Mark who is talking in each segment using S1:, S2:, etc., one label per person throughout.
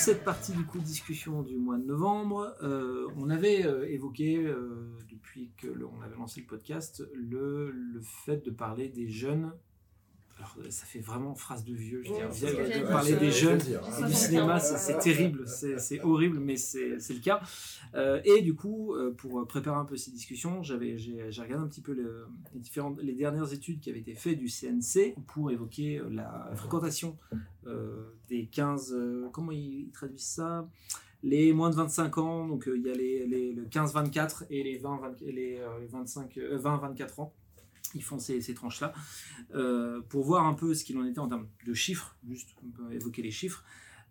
S1: cette partie du coup de discussion du mois de novembre, euh, on avait euh, évoqué euh, depuis que le- on avait lancé le podcast le fait de parler des jeunes. Alors ça fait vraiment phrase de vieux, je veux
S2: Ouais, ce que
S1: de parler des jeunes.
S2: dire,
S1: et
S2: hein.
S1: du cinéma, c'est terrible, c'est horrible, mais c'est le cas. Euh, et du coup, euh, pour préparer un peu ces discussions, j'avais j'ai regardé un petit peu le- les différentes les dernières études qui avaient été faites du CNC pour évoquer euh, la fréquentation euh, des 15 euh, comment ils traduisent ça? Les moins de 25 ans donc euh, il y a les, les- le 15-24 et les 20 20 et les, euh, les 25 euh, 20-24 ans ils font ces, ces tranches là pour voir un peu ce qu'il en était en termes de chiffres juste évoquer les chiffres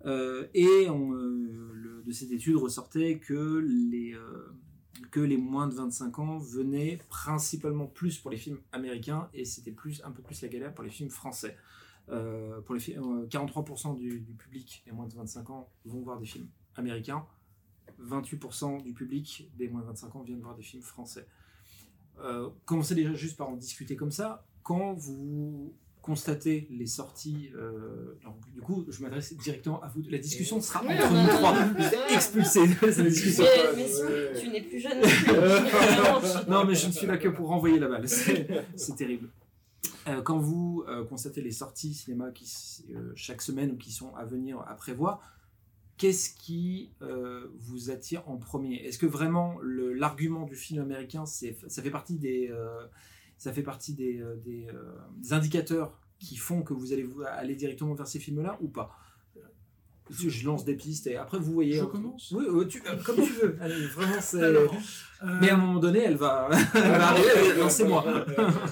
S1: euh, et euh, de cette étude ressortait que les, euh, moins de 25 ans venaient principalement plus pour les films américains et c'était plus, un peu plus la galère pour les films français. Euh, pour les fi- euh, 43% du, du public des moins de 25 ans vont voir des films américains, 28% du public des moins de 25 ans viennent voir des films français. Euh, commencez déjà juste par en discuter comme ça. Quand vous constatez les sorties, euh, alors, du coup, je m'adresse directement à vous. La discussion sera entre nous trois. Expulsé. C'est la discussion.
S2: Mais, mais si, tu n'es plus jeune.
S1: Non, mais je ne suis là que pour renvoyer la balle. C'est terrible. Euh, quand vous euh, constatez les sorties cinéma qui, chaque semaine ou qui sont à venir à prévoir, qu'est-ce qui euh, vous attire en premier? Est-ce que vraiment l'argument du film américain, ça fait partie des, euh, ça fait partie des, euh, indicateurs qui font que vous allez vous- aller directement vers ces films-là ou pas? Je lance des pistes et après vous voyez.
S3: Je commence
S1: Oui, euh, tu- euh, comme tu veux. Allez, vraiment, c'est.
S3: Alors, euh,
S1: Mais à un moment donné, elle va, elle va arriver. Lancez-moi.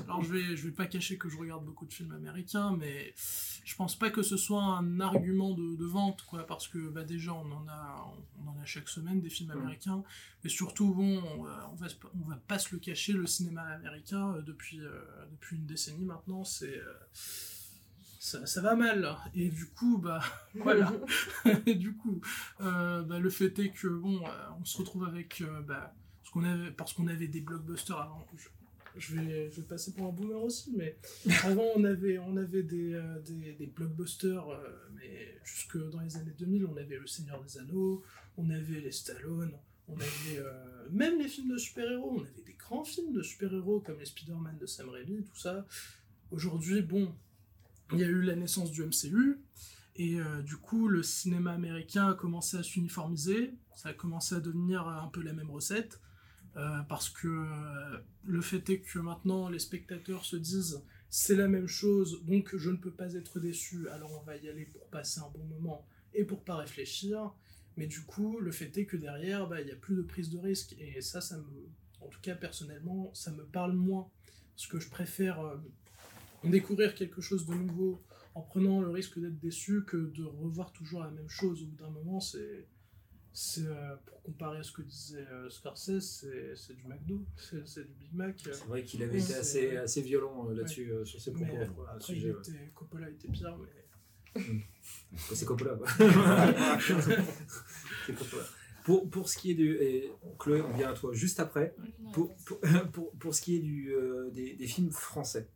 S3: Alors je vais, je vais pas cacher que je regarde beaucoup de films américains, mais je pense pas que ce soit un argument de, de vente, quoi, parce que bah, déjà on en a, on en a chaque semaine des films
S1: Mm.
S3: américains, et surtout bon, on va, on va, se- on va pas se le cacher, le cinéma américain depuis, euh, depuis une décennie maintenant, c'est euh, ça, ça va mal, et du coup bah voilà, et du coup euh, bah, le fait est que bon, euh, on se retrouve avec euh, bah, parce qu'on avait, parce qu'on avait des blockbusters avant. Je, je vais, je vais passer pour un boomer aussi, mais avant on avait, on avait des, euh, des, des blockbusters, mais jusque dans les années 2000, on avait Le Seigneur des Anneaux, on avait les Stallone, on avait euh, même les films de super-héros, on avait des grands films de super-héros comme les Spider-Man de Sam Raimi, tout ça. Aujourd'hui, bon, il y a eu la naissance du MCU, et euh, du coup, le cinéma américain a commencé à s'uniformiser, ça a commencé à devenir un peu la même recette. Euh, parce que euh, le fait est que maintenant les spectateurs se disent c'est la même chose, donc je ne peux pas être déçu, alors on va y aller pour passer un bon moment et pour pas réfléchir. Mais du coup, le fait est que derrière, bah, il n'y a plus de prise de risque. Et ça, ça me, en tout cas personnellement, ça me parle moins. Parce que je préfère euh, découvrir quelque chose de nouveau en prenant le risque d'être déçu que de revoir toujours la même chose. Au bout d'un moment, c'est c'est euh, pour comparer à ce que disait euh, Scorsese, c'est c'est du McDo, c'est c'est du Big Mac.
S1: C'est vrai qu'il avait été assez, assez violent euh, là-dessus, euh, sur ses propos.
S3: Mais, euh,
S1: quoi,
S3: après, il
S1: sujet, ouais.
S3: était, Coppola était pire, mais
S1: Quoi, C'est Coppola. quoi. C'est Coppola. Pour, pour ce qui est du. et Chloé, on vient à toi juste après. Pour, pour, pour, pour ce qui est du, euh, des, des films français,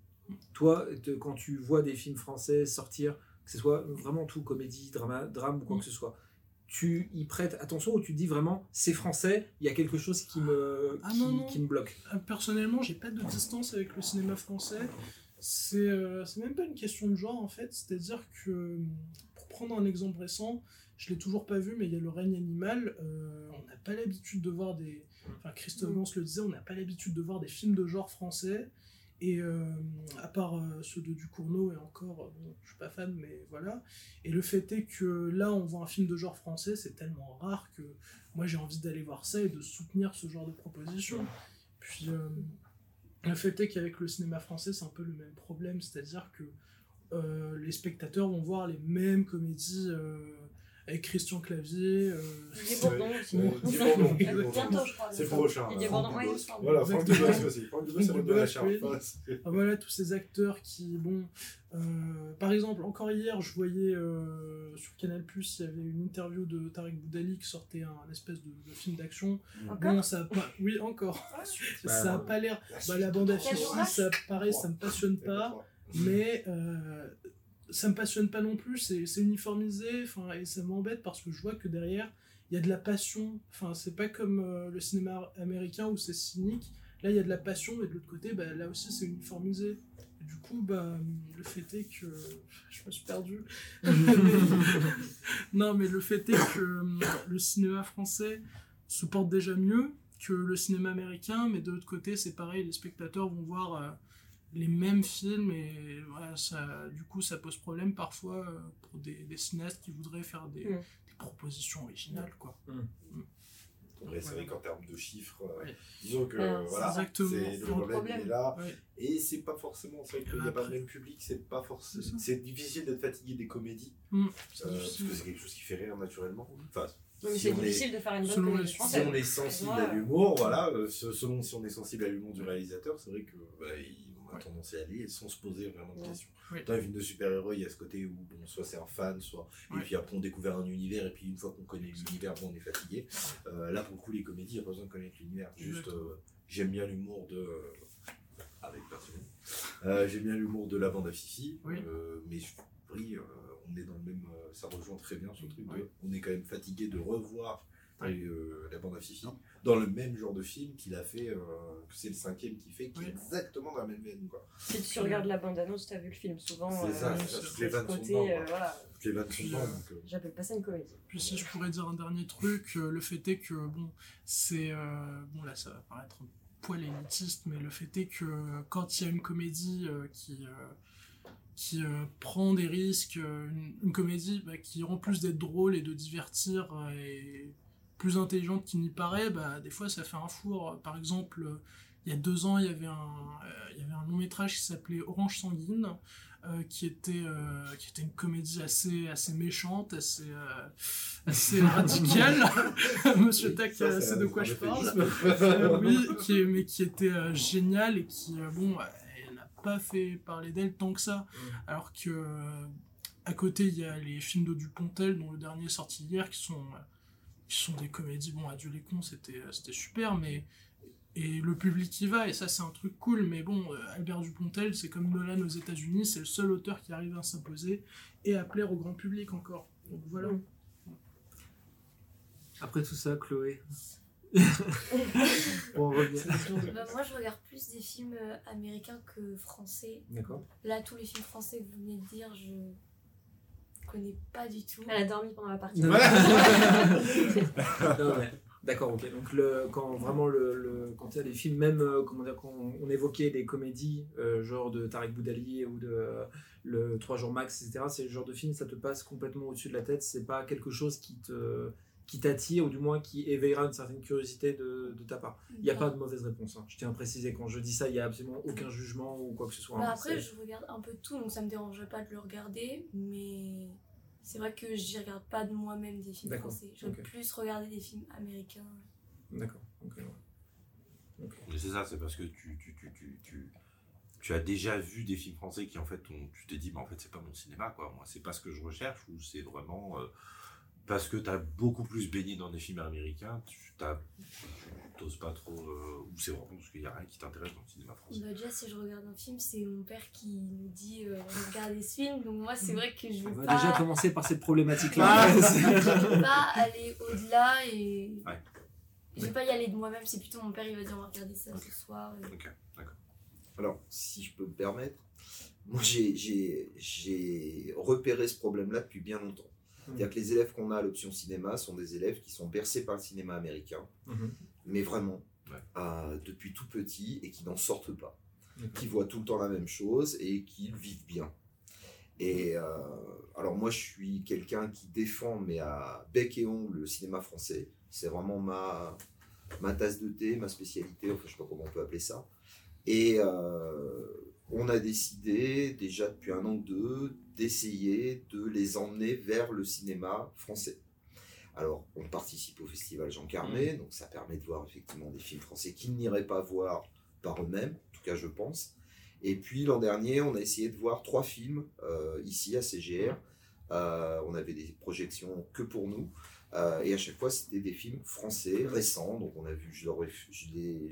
S1: toi, te- quand tu vois des films français sortir, que ce soit vraiment tout, comédie, drama, drame ou quoi
S3: Mm.
S1: que ce soit, tu y prêtes attention ou tu te dis vraiment, c'est français, il y a quelque chose qui me,
S3: Ah
S1: qui,
S3: non, non.
S1: qui me bloque?
S3: Euh, Personnellement, j'ai pas de distance avec le cinéma français. C'est euh, même pas une question de genre en fait. C'est-à-dire que, pour prendre un exemple récent, je l'ai toujours pas vu, mais il y a le règne animal. euh, on n'a pas l'habitude de voir des. Enfin, Christophe Gans le disait, on n'a pas l'habitude de voir des films de genre français. Et euh, à part euh, ceux de Ducournau et encore, euh, bon, je suis pas fan, mais voilà. Et le fait est que là, on voit un film de genre français, c'est tellement rare que moi j'ai envie d'aller voir ça et de soutenir ce genre de proposition. Puis le fait est qu'avec le cinéma français, c'est un peu le même problème, c'est-à-dire que les spectateurs vont voir les mêmes comédies avec Christian Clavier. euh,
S2: Didier Bourdon aussi. Bientôt, je crois.
S4: C'est le prochain.
S2: Didier Bourdon, semble.
S4: Voilà, Franck. Dubosc aussi. Franck Dubosc, c'est le de la
S3: oui.
S4: charge.
S3: Ah, voilà, tous ces acteurs qui, bon, euh, par exemple, encore hier, je voyais euh, sur Canal+, il y avait une interview de Tarek Boudali qui sortait un, espèce de, de film d'action.
S2: Encore
S3: Bon, ça a pas... Oui, encore. ça a
S1: Bah,
S3: pas l'air... Bah, la bande affiche,
S2: Quel
S3: ça, pareil, ça me passionne pas. Mais euh, ça me passionne pas non plus, c'est uniformisé, enfin, et ça m'embête parce que je vois que derrière, il y a de la passion. Enfin, c'est pas comme euh, le cinéma américain où c'est cynique. Là, il y a de la passion, mais de l'autre côté, bah, là aussi, c'est uniformisé. Et du coup, bah, le fait est que. Je me suis perdu. non, mais le fait est que euh, le cinéma français se porte déjà mieux que le cinéma américain, mais de l'autre côté, c'est pareil, les spectateurs vont voir euh, les mêmes films et voilà, ça, du coup, ça pose problème parfois euh, pour des, des cinéastes qui voudraient faire des,
S2: Mm.
S3: des propositions originales, quoi.
S4: Après, c'est vrai qu'en termes de chiffres, euh,
S3: Ouais.
S4: disons que voilà, c'est le problème,
S2: problème.
S4: il est là.
S3: Ouais.
S4: Et c'est pas forcément, c'est vrai qu'il n'y a pas le même public, c'est pas forcément.
S3: C'est
S4: difficile d'être fatigué des comédies,
S3: Mm,
S4: euh, parce
S3: difficile.
S4: que c'est quelque chose qui fait rire naturellement. Enfin,
S2: Oui,
S4: si
S2: c'est
S4: on est-
S2: difficile de faire une bonne
S3: Selon les-
S4: si on est sensible à l'humour, voilà, se- selon si on est sensible à l'humour du réalisateur, c'est vrai que bah, il- a
S3: Ouais.
S4: tendance à y aller sans se poser vraiment de
S2: Ouais.
S4: questions.
S3: Oui.
S4: Dans les films de super-héros, il y a ce côté où bon, soit c'est un fan, soit et
S3: Ouais.
S4: puis après on découvre un univers et puis une fois qu'on connaît l'univers, bon, on est fatigué. Euh, là pour le coup les comédies, il n'y a pas besoin de connaître l'univers. Juste euh, j'aime bien l'humour de euh, avec. Euh, j'aime bien l'humour de la bande à Fifi,
S3: Oui.
S4: euh, mais je prie, euh, on est dans le même, ça rejoint très bien ce truc. de- on est quand même fatigué de revoir
S3: Oui.
S4: euh, la bande à Fifi dans le même genre de film qu'il a fait, euh, que c'est le cinquième qu'il fait, qui est exactement dans la même veine. Quoi.
S2: Si tu regardes la bande-annonce, t'as vu le film souvent.
S4: C'est ça,
S2: euh,
S4: c'est ça,
S3: sur
S4: toutes les
S2: ce
S4: vannes sont
S2: côté,
S4: dedans.
S2: euh, voilà.
S4: Toutes les vannes sont
S3: Puis,
S4: dedans.
S3: euh,
S4: donc, euh,
S2: J'appelle pas ça une comédie.
S3: Puis si je pourrais dire un dernier truc, euh, le fait est que, bon, c'est... euh, bon, là, ça va paraître un poil élitiste, mais le fait est que quand il y a une comédie euh, qui... euh, qui euh, prend des risques, euh, une, une comédie bah, qui, en plus d'être drôle et de divertir, euh, est plus intelligente qu'il n'y paraît, bah, des fois ça fait un four. Par exemple, euh, il y a deux ans, il y avait un, euh, il y avait un long métrage qui s'appelait Orange Sanguine, euh, qui, était, euh, qui était une comédie assez, assez méchante, assez, assez radicale. Monsieur Tac
S4: ça,
S3: sait de quoi je parle.
S4: euphémisme.
S3: Oui, qui est- mais qui était génial et qui, bon, euh, elle n'a pas fait parler d'elle tant que ça. Alors que, à côté, il y a les films de Dupontel, dont le dernier est sorti hier, qui sont, qui sont des comédies. Bon, Adieu les cons, c'était euh, c'était super, mais. Et le public y va, et ça, c'est un truc cool, mais bon, euh, Albert Dupontel, c'est comme Nolan aux États-Unis, c'est le seul auteur qui arrive à s'imposer et à plaire au grand public encore. Donc voilà.
S1: Après tout ça, Chloé. on revient.
S5: Bah, moi, je regarde plus des films euh, américains que français.
S1: D'accord.
S5: Là, tous les films français que vous venez de dire, je connais pas du tout.
S2: Elle a dormi pendant la partie.
S1: D'accord, ok. Donc le, quand vraiment le, le- quand il y a des films, même euh, comment dire, quand on évoquait des comédies euh, genre de Tarek Boudali ou de euh, le 3 jours max, etc. C'est le genre de film, ça te passe complètement au-dessus de la tête. C'est pas quelque chose qui te qui t'attire ou du moins qui éveillera une certaine curiosité de, de ta part. Il n'y a pas de mauvaise réponse. hein. Je tiens à préciser quand je dis ça, il n'y a absolument aucun jugement ou quoi que ce soit.
S5: Bah
S1: hein.
S5: après,
S1: C'est-
S5: je regarde un peu tout, donc ça me dérange pas de le regarder, mais c'est vrai que je regarde pas de moi-même des films français. J'aime
S1: ok.
S5: plus regarder des films américains.
S1: D'accord. ok, ouais. Ok.
S4: Mais c'est ça, c'est parce que tu, tu, tu, tu, tu, tu as déjà vu des films français qui en fait, ont- tu t'es dit, mais en fait, c'est pas mon cinéma, quoi. Moi, c'est pas ce que je recherche, ou c'est vraiment euh, parce que tu as beaucoup plus baigné dans des films américains, tu t'oses pas trop, euh, ou c'est vraiment parce qu'il y a rien qui t'intéresse dans le cinéma français.
S5: Bah, déjà, si je regarde un film, c'est mon père qui nous dit euh, regardez ce film, donc moi, c'est vrai que je
S1: On
S5: veux
S1: va
S5: pas,
S1: déjà commencer par cette problématique-là.
S5: je veux pas aller au-delà et
S4: Ouais.
S5: je vais pas y aller de moi-même. C'est plutôt mon père, il va dire on va regarder ça
S4: Ok.
S5: ce soir. et-
S4: Ok, d'accord.
S6: Alors, si je peux me permettre, moi j'ai- j'ai j'ai repéré ce problème-là depuis bien longtemps. C'est-à-dire que les élèves qu'on a à l'option cinéma sont des élèves qui sont bercés par le cinéma américain,
S1: Mhm.
S6: mais vraiment,
S4: Ouais.
S6: euh, depuis tout petit, et qui n'en sortent pas. Qui voient tout le temps la même chose et qui le vivent bien. Et euh, alors moi je suis quelqu'un qui défend, mais à bec et ongle, le cinéma français. C'est vraiment ma, ma tasse de thé, ma spécialité, enfin je sais pas comment on peut appeler ça. Et euh, on a décidé, déjà depuis un an ou deux, d'essayer de les emmener vers le cinéma français. Alors, on participe au festival Jean Carmet, donc ça permet de voir effectivement des films français qu'ils n'iraient pas voir par eux-mêmes, en tout cas je pense. Et puis l'an dernier, on a essayé de voir trois films euh, ici à CGR. Euh, on avait des projections que pour nous. Euh, et à chaque fois, c'était des films français récents. Donc, on a vu, je leur ai,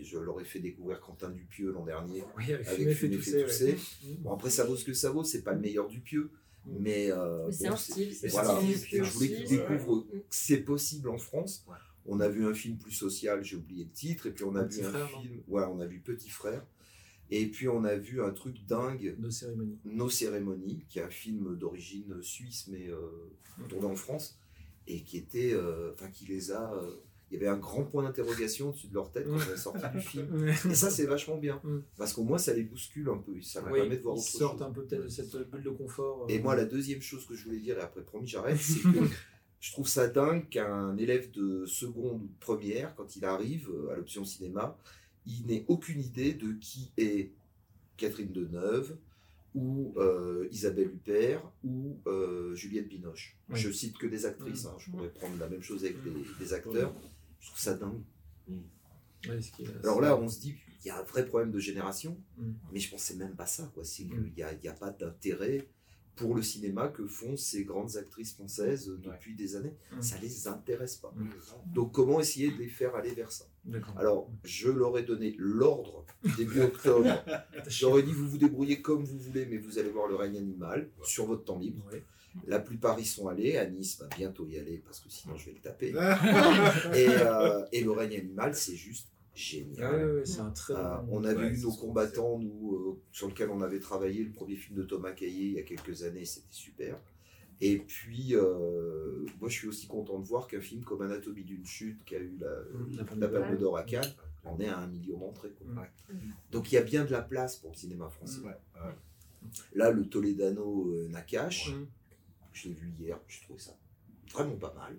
S6: je leur ai fait découvrir Quentin Dupieux l'an dernier
S1: Oui, avec
S6: avec
S1: Fumer fait tousser.
S6: fait tousser.
S1: ouais.
S6: Bon, après, ça vaut ce que ça vaut, c'est pas le meilleur du pieux, Mais, euh,
S2: Mais c'est
S6: bon,
S2: un style, c'est
S6: voilà,
S2: un style,
S6: je voulais qu'ils
S2: ouais.
S6: découvrent que c'est possible en France.
S4: Ouais.
S6: On a vu un film plus social, j'ai oublié le titre, et puis on a
S1: Petit
S6: vu un
S1: Frère,
S6: film, voilà, on a vu Petit Frère, et puis on a vu un truc dingue,
S1: Nos cérémonies.
S6: Nos cérémonies, qui est un film d'origine suisse mais euh, tourné en France, et qui était, euh, enfin qui les a, euh, il y avait un grand point d'interrogation au-dessus de leur tête quand on est sorti du film. Et ça, c'est vachement bien. Parce qu'au moins, ça les bouscule un peu. Ça leur
S1: Oui,
S6: permet de voir
S1: ils
S6: autre
S1: sortent
S6: chose.
S1: un peu peut-être de cette bulle de confort.
S6: Et
S1: euh,
S6: moi, la deuxième chose que je voulais dire, et après, promis, j'arrête, c'est que je trouve ça dingue qu'un élève de seconde ou de première, quand il arrive à l'option cinéma, il n'ait aucune idée de qui est Catherine Deneuve ou euh, Isabelle Huppert ou euh, Juliette Binoche.
S1: Oui.
S6: Je cite que des actrices,
S1: Mm.
S6: hein, je pourrais prendre la même chose avec
S1: Mm.
S6: des, des acteurs. Je trouve ça dingue.
S1: ouais, ce qui est-
S6: Alors là, on se dit qu'il y a un vrai problème de génération,
S1: Mm.
S6: mais je c'est même pas ça. quoi. C'est
S1: Mm.
S6: qu'il n'y il a pas d'intérêt pour le cinéma que font ces grandes actrices françaises euh, depuis des années.
S1: Mm.
S6: Ça les intéresse pas.
S1: Mm.
S6: Donc comment essayer de les faire aller vers ça? Alors, je leur ai donné l'ordre début octobre. J'aurais dit, vous vous débrouillez comme vous voulez, mais vous allez voir le règne animal sur votre temps libre.
S1: Ouais.
S6: La plupart y sont allés. À Nice va bientôt y aller parce que sinon je vais le taper. Et, euh, et le règne animal, c'est juste génial.
S1: Ah ouais, ouais, c'est un très
S6: Euh, on a
S4: Ouais,
S6: vu
S4: c'est
S6: nos combattants, nous, euh, sur lequel on avait travaillé, le premier film de Thomas Caillé il y a quelques années, c'était super. Et puis, euh, moi je suis aussi content de voir qu'un film comme Anatomie d'une chute, qui a eu la,
S1: La Palme
S6: la
S1: d'Or.
S6: Palme d'Or à Cannes, en est à un million d'entrées. Donc il y a bien de la place pour le cinéma français. Là, le Toledano euh, Nakash, je l'ai vu hier, je trouvais ça vraiment pas mal.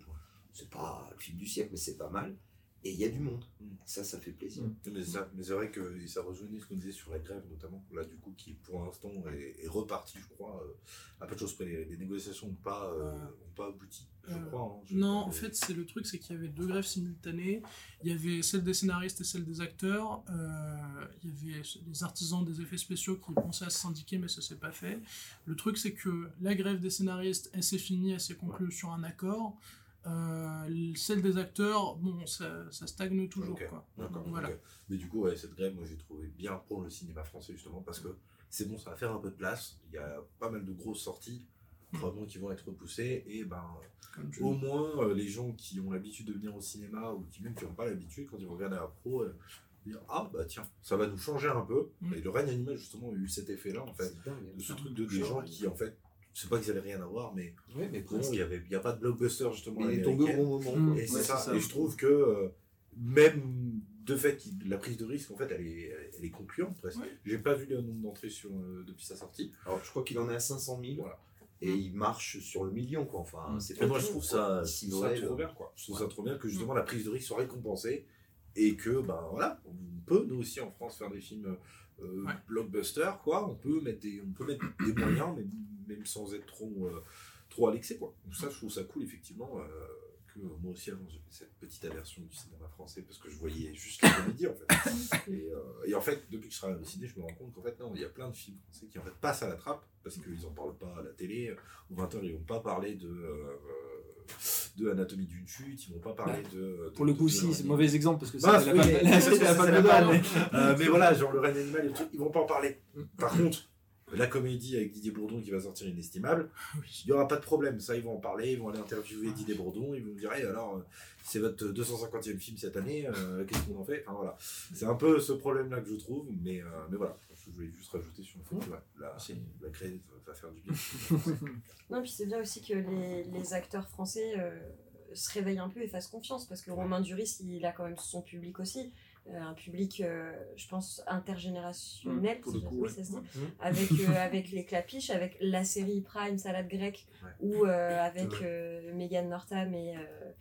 S6: C'est pas le film du siècle, mais c'est pas mal. Et il y a du monde.
S4: Mm.
S6: Ça, ça fait plaisir.
S1: Mm.
S4: Mais, ça- mais c'est vrai que ça rejoignait ce qu'on disait sur la grève notamment, là du coup qui pour l'instant est, est reparti je crois, euh, à peu de choses près, les, les négociations n'ont pas, euh, ont pas abouti, je
S3: Euh,
S4: crois. hein. Je-
S3: Non, en
S4: mais-
S3: fait, c'est le truc, c'est qu'il y avait deux grèves simultanées. Il y avait celle des scénaristes et celle des acteurs. Euh, il y avait les artisans des effets spéciaux qui pensaient à se syndiquer, mais ça s'est pas fait. Le truc, c'est que la grève des scénaristes, elle s'est finie, elle s'est conclue sur un accord. Euh, celle des acteurs, bon, ça, ça stagne toujours, quoi. Voilà.
S4: Mais du coup, ouais, cette grève, moi j'ai trouvé bien pour le cinéma français justement parce que c'est bon, ça va faire un peu de place. Il y a pas mal de grosses sorties, probablement qui vont être repoussées et ben
S3: Comme
S4: au moins euh, les gens qui ont l'habitude de venir au cinéma ou qui même qui n'ont pas l'habitude quand ils vont regarder un pro euh, dire ah bah tiens ça va nous changer un peu
S3: Mm.
S4: et le règne animal justement a eu cet effet là en fait
S6: dingue. hein.
S4: de ce truc de des gens qui en fait c'est pas qu'ils avaient rien à voir mais
S6: Ouais, mais
S4: bon, il y avait il y a pas de blockbuster justement
S6: Mais il est tombé au bon moment.
S1: Mm.
S4: Et c'est
S1: Ouais,
S4: ça. Et je trouve que euh, même de fait, la prise de risque, en fait, elle est, elle est concluante presque.
S3: Ouais.
S4: J'ai pas vu le nombre d'entrées sur, euh, depuis sa sortie.
S6: Alors, je crois qu'il en est à 500 000.
S4: Voilà.
S6: Et il marche sur le million, quoi. Enfin,
S1: Mm.
S6: c'est pas
S4: moi, je trouve ça, je trop
S6: euh,
S4: bien, quoi. Je trouve ça trop bien que justement la prise de risque soit récompensée et que, ben voilà, on peut nous aussi en France faire des films euh,
S3: Ouais.
S4: blockbusters, quoi. On peut mettre des, on peut mettre des moyens, même, même sans être trop, euh, trop à l'excès, quoi. Donc ça, je trouve ça cool, effectivement. euh, que moi aussi avant j'avais cette petite aversion du cinéma français parce que je voyais juste la comédie en fait et, euh, et en fait depuis que je travaille au ciné je me rends compte qu'en fait non il y a plein de films français qui en fait passent à la trappe parce qu'ils en parlent pas à la télé ou 20h ils vont pas parler de euh, de Anatomie d'une chute ils vont pas parler de, de-
S1: Pour le coup, si, c'est mauvais exemple parce que
S4: Bah,
S1: c'est
S4: oui,
S1: la
S4: c'est
S1: la mais-
S4: Euh, mais voilà, genre le règne animal et le truc, ils vont pas en parler. Par contre, la comédie avec Didier Bourdon qui va sortir Inestimable, il n'y aura pas de problème. Ça, ils vont en parler, ils vont aller interviewer Didier Bourdon, ils vont me dire, alors, c'est votre 250e film cette année, euh, qu'est-ce qu'on en fait? Enfin voilà. C'est un peu ce problème-là que je trouve, mais, euh, mais voilà. Je voulais juste rajouter sur le fait que ouais, la, la grève va faire du bien.
S2: Non, puis c'est bien aussi que les, les acteurs français euh, se réveillent un peu et fassent confiance parce que Romain Duris, il a quand même son public aussi. Euh, un public, euh, je pense, intergénérationnel,
S1: Mmh, pour
S2: si
S1: le
S2: je-
S1: coup,
S2: oui,
S1: ouais.
S2: ça se dit.
S1: Mmh.
S2: avec, euh, avec les clapiches, avec la série Prime Salade grecque, ou avec Megan Northam et. euh,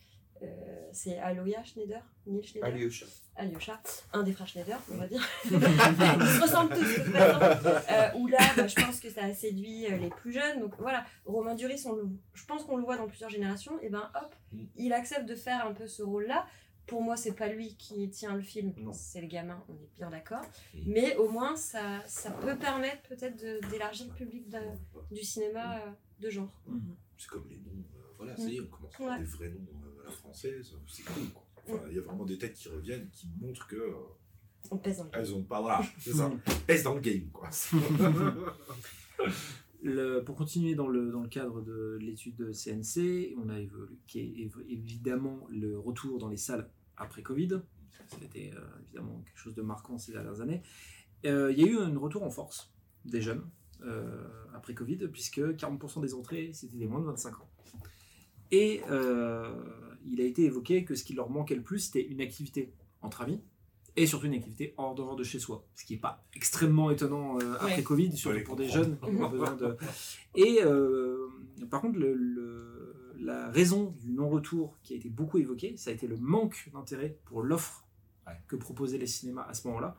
S2: c'est Aloya Schneider? Neil Schneider?
S6: Alyosha.
S2: Alyosha, un des frères Schneider, on va dire. Ils se ressemblent tous. Euh, où là, bah, je pense que ça a séduit les plus jeunes. Donc voilà, Romain Duris, on le, je pense qu'on le voit dans plusieurs générations. Et ben hop,
S4: Mm.
S2: il accepte de faire un peu ce rôle-là. Pour moi, c'est pas lui qui tient le film, c'est le gamin, on est bien d'accord.
S4: Mm.
S2: Mais au moins, ça, ça peut permettre peut-être d'élargir le public de- du cinéma euh, de genre.
S4: C'est comme les noms, euh, voilà, ça y est, on commence à avoir
S2: Ouais.
S4: des vrais noms euh, à la française, c'est cool. quoi. Enfin, Il y a vraiment des têtes qui reviennent, qui montrent que. euh,
S2: On pèse dans le
S4: Elles ont pas, voilà, c'est ça. Pèse dans le game, quoi.
S1: Le- pour continuer dans le, dans le cadre de l'étude de CNC, on a évoqué évo- évidemment le retour dans les salles après Covid. Ça a été euh, évidemment quelque chose de marquant ces dernières années. Euh, il y a eu un retour en force des jeunes euh, après Covid, puisque 40% des entrées, c'était des moins de 25 ans. Et euh, il a été évoqué que ce qui leur manquait le plus, c'était une activité entre amis, et surtout une activité hors dehors de chez soi, ce qui n'est pas extrêmement étonnant euh, après
S2: Ouais.
S1: Covid, surtout pour des jeunes qui ont besoin de... Et euh, par contre, le- le- la raison du non-retour qui a été beaucoup évoquée, ça a été le manque d'intérêt pour l'offre
S4: Ouais.
S1: que proposaient les cinémas à ce moment-là,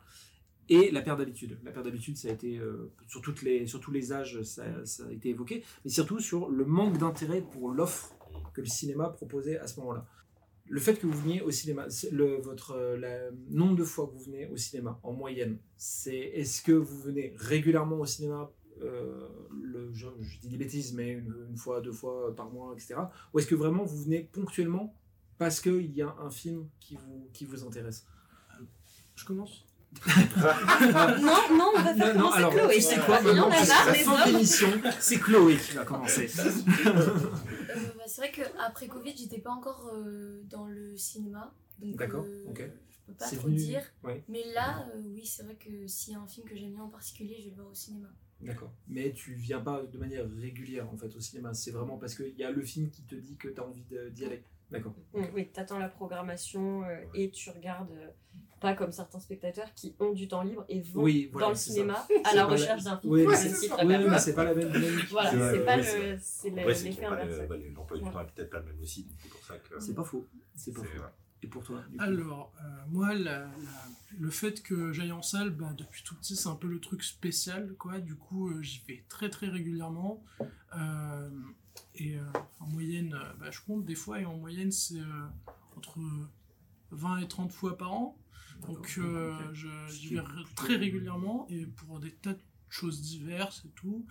S1: et la perte d'habitude. La perte d'habitude, ça a été, euh, sur, toutes les, sur tous les âges, ça, ça a été évoqué, mais surtout sur le manque d'intérêt pour l'offre que le cinéma proposait à ce moment-là. Le fait que vous veniez au cinéma, le, votre euh, la- nombre de fois que vous venez au cinéma en moyenne, c'est est-ce que vous venez régulièrement au cinéma le, je, je dis des bêtises, mais une, une fois, deux fois par mois, etc. Ou est-ce que vraiment vous venez ponctuellement parce qu'il y a un film qui vous, qui vous intéresse?
S3: Je commence
S2: Non, non, on va faire
S1: Non, non,
S2: commencer
S1: alors,
S2: Chloé.
S1: tu sais quoi, la fin de l'émission, c'est Chloé qui va commencer.
S5: Euh, bah, c'est vrai qu'après Covid, j'étais pas encore euh, dans le cinéma.
S1: D'accord,
S5: euh,
S1: ok.
S5: Peux pas trop
S1: venu-
S5: dire.
S1: ouais.
S5: Mais là, euh, oui, c'est vrai que s'il y a un film que j'aime bien en particulier, je vais le voir au cinéma.
S1: D'accord. Mais tu viens pas de manière régulière en fait au cinéma. C'est vraiment parce qu'il y a le film qui te dit que tu as envie d'y aller. D'accord.
S2: Mm, Oui, tu attends la programmation euh, et tu regardes, euh, pas comme certains spectateurs qui ont du temps libre et vont
S1: Oui, voilà,
S2: dans le cinéma
S1: ça.
S2: à la recherche d'un film.
S1: Oui, mais
S2: Le
S1: c'est
S2: est pas
S1: mais c'est pas la même dynamique.
S2: Voilà,
S4: C'est
S2: pas
S4: ouais,
S2: le, c'est l'effet inverse.
S4: le- bah, le- l'emploi du temps est peut-être pas le même aussi, c'est pour ça que.
S1: C'est pas faux. C'est pas faux. Et pour toi
S3: Alors, euh, moi, la- la- le fait que j'aille en salle, bah, depuis tout petit, c'est un peu le truc spécial, quoi. Du coup, euh, j'y vais très très régulièrement. Euh, et en moyenne, bah, je compte des fois, et en moyenne, c'est entre 20 et 30 fois par an. Donc, j'y vais très régulièrement, et pour des tas de choses diverses et tout.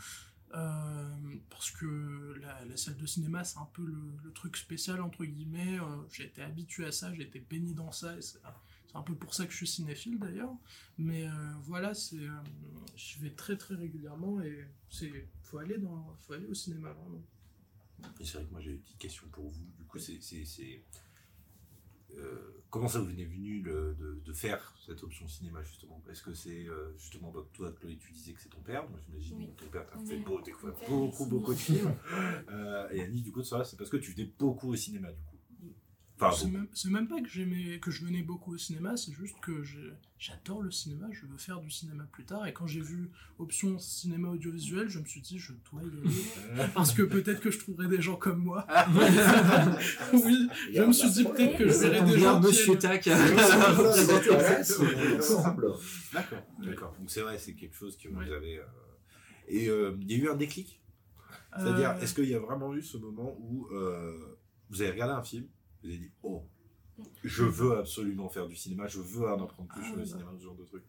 S3: Euh, parce que la, salle de cinéma, c'est un peu le, truc spécial, entre guillemets. Euh, j'ai été habitué à ça, j'ai été baigné dans ça, c'est un peu pour ça que je suis cinéphile d'ailleurs. Mais euh, voilà, c'est, euh, je vais très très régulièrement et c'est faut aller faut aller au cinéma vraiment.
S4: Et c'est vrai que moi j'ai une petite question pour vous. Du coup, c'est- c'est, euh, comment ça vous est venu le- de, de faire cette option cinéma justement? Est-ce que c'est euh, justement donc, toi, Chloé, tu disais que c'est ton père? Moi j'imagine
S5: Oui.
S4: que ton père t'a fait beau, découvrir beaucoup, beaucoup de films. Euh, et Annie, du coup, ça, c'est parce que tu venais beaucoup au cinéma du coup. Enfin,
S3: c'est même, c'est même pas que j'aimais, que je venais beaucoup au cinéma, c'est juste que je- j'adore le cinéma, je veux faire du cinéma plus tard. Et quand j'ai vu option cinéma audiovisuel, je me suis dit je dois y aller parce que peut-être que je trouverai des gens comme moi. oui,
S6: Il y
S3: je me suis dit peut-être que je verrai des gens
S1: Monsieur Tac.
S4: D'accord, d'accord. Donc c'est vrai, c'est quelque chose que vous avez. euh, Et euh, il y a eu un déclic? C'est-à-dire,
S3: Euh,
S4: est-ce qu'il y a vraiment eu ce moment où euh, vous avez regardé un film, vous avez dit Oh, je veux absolument faire du cinéma, je veux en apprendre plus
S3: Ah,
S4: sur le cinéma, ce genre de truc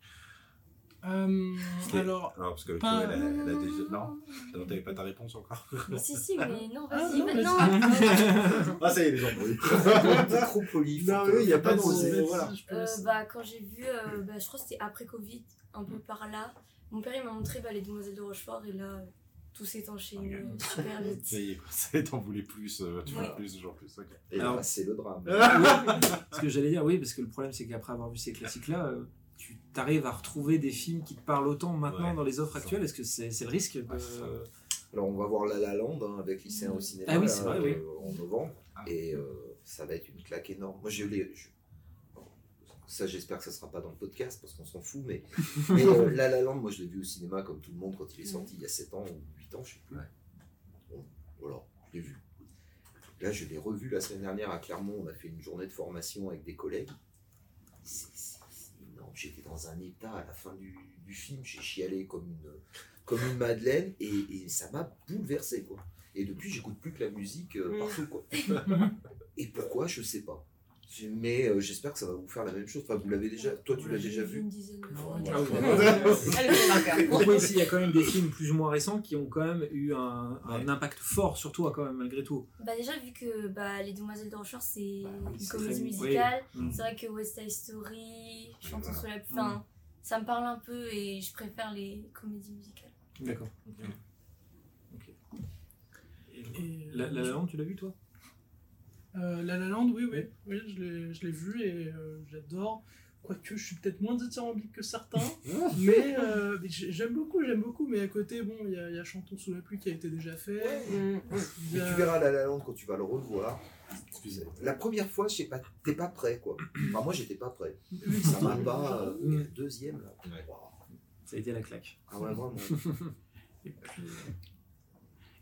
S3: euh, alors,
S4: Alors, parce que
S3: pas-
S4: elle, a- elle a déjà. Non Non, t'avais pas ta réponse encore
S5: si, si, mais non,
S3: Ah,
S5: vas-y,
S3: non,
S5: maintenant.
S4: Ah, ça y est, les gens
S6: T'es trop poli.
S4: Non, mais il y a pas de- voilà.
S3: je peux
S5: Euh, bah, quand j'ai vu, euh, bah, je crois que c'était après Covid, un peu par là, mon père il m'a montré bah, les Demoiselles de Rochefort et là, euh, tout s'est enchaîné
S4: Ok.
S5: euh, super vite.
S4: Ça y est, quoi. Ça y est, t'en voulais plus, euh, tu veux plus, genre plus.
S6: Et
S1: Alors-
S6: là, c'est le drame.
S1: Ce que j'allais dire, oui, parce que le problème, c'est qu'après avoir vu ces classiques-là, euh, tu arrives à retrouver des films qui te parlent autant maintenant
S4: Ouais,
S1: dans les offres actuelles. Est-ce que c'est c'est le risque
S4: ça.
S6: Alors, on va voir La La Land hein, avec lycéens au cinéma
S1: Ah oui,
S6: là,
S1: c'est vrai, oui.
S6: euh, en novembre.
S4: Ah.
S6: Et euh, ça va être une claque énorme. Moi, j'ai eu les. je- Ça, j'espère que ça sera pas dans le podcast parce qu'on s'en fout. Mais, mais euh, La La Land, moi, je l'ai vu au cinéma comme tout le monde quand il est sorti il y a 7 ans ou 8 ans, je sais plus.
S4: Ouais.
S6: Bon, voilà, je l'ai vu. Là, je l'ai revu la semaine dernière à Clermont. On a fait une journée de formation avec des collègues. Énorme. J'étais dans un état à la fin du, du film. J'ai chialé comme une, comme une madeleine et, et ça m'a bouleversé. Quoi. Et depuis, j'écoute plus que la musique euh,
S2: Mm.
S6: partout. Quoi. et pourquoi, je sais pas. Mais euh, j'espère que ça va vous faire la même chose. Enfin, vous l'avez déjà. Toi, tu l'as déjà
S5: vu une dizaine de.
S1: Ah oui,
S2: Allez, on va
S1: Donc oui, ici, il y a quand même des films plus ou moins récents qui ont quand même eu un, un
S4: Ouais.
S1: impact fort sur toi quand même, malgré tout.
S5: Bah, déjà, vu que bah, Les Demoiselles de Rochefort c'est
S1: Bah
S5: une comédie
S1: très-
S5: musicale,
S1: oui. Mm.
S5: c'est vrai que West Side Story, Chantons
S4: Voilà.
S5: sous la pluie, enfin, ça me parle un peu et je préfère les comédies musicales.
S1: D'accord.
S3: Et,
S1: La, la La tu l'as vu toi?
S3: Euh, La La Land, oui, oui, oui, je l'ai- je l'ai vu et euh, j'adore. Quoique je suis peut-être moins dithyrambique que certains, mais, euh, mais j'ai- j'aime beaucoup, j'aime beaucoup. Mais à côté, bon, il y, a- y a Chantons sous la pluie qui a été déjà fait.
S2: Mm.
S3: Y
S6: Mais
S3: a-
S6: tu verras La La Land quand tu vas le revoir. La première fois, je sais pas, t'es pas prêt quoi. Enfin, moi, j'étais pas prêt. Ça m'a pas. euh,
S1: Mm.
S6: deuxième là.
S4: Ouais.
S1: Ça a été la claque.
S6: Ah ouais, vraiment.
S3: Et puis, euh,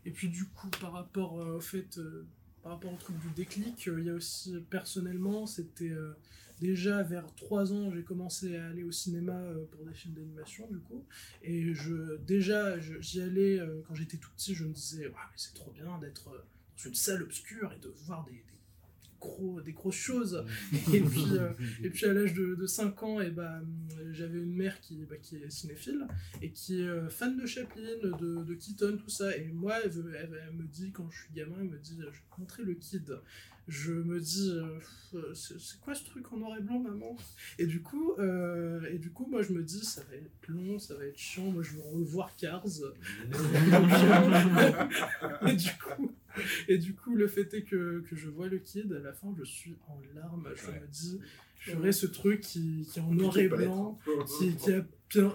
S3: et puis du coup, par rapport euh, au fait, euh, par rapport au truc du déclic, euh, il y a aussi personnellement, c'était euh, déjà vers 3 ans, j'ai commencé à aller au cinéma euh, pour des films d'animation du coup. Et je, déjà, j'y allais quand j'étais tout petit, je me disais, c'est trop bien d'être dans une salle obscure et de voir des gros, des grosses choses. Et puis, euh, et puis à l'âge de, de 5 ans, et bah, hum, j'avais une mère qui, bah, qui est cinéphile et qui est euh, fan de Chaplin, de, de Keaton, tout ça. Et moi, elle, veut- elle- elle me dit, quand je suis gamin, elle me dit, je vais montrer le kid. Je me dis, euh, c'est c'est quoi ce truc en noir et blanc, maman? Et du coup, euh, et du coup, moi, je me dis, ça va être long, ça va être chiant. Moi, je veux revoir Cars. et du coup, et du coup, le fait est que, que je vois le kid, à la fin, je suis en larmes. Je
S4: Ouais.
S3: me dis, j'aurais ce truc qui, qui est en noir et blanc, qui, qui a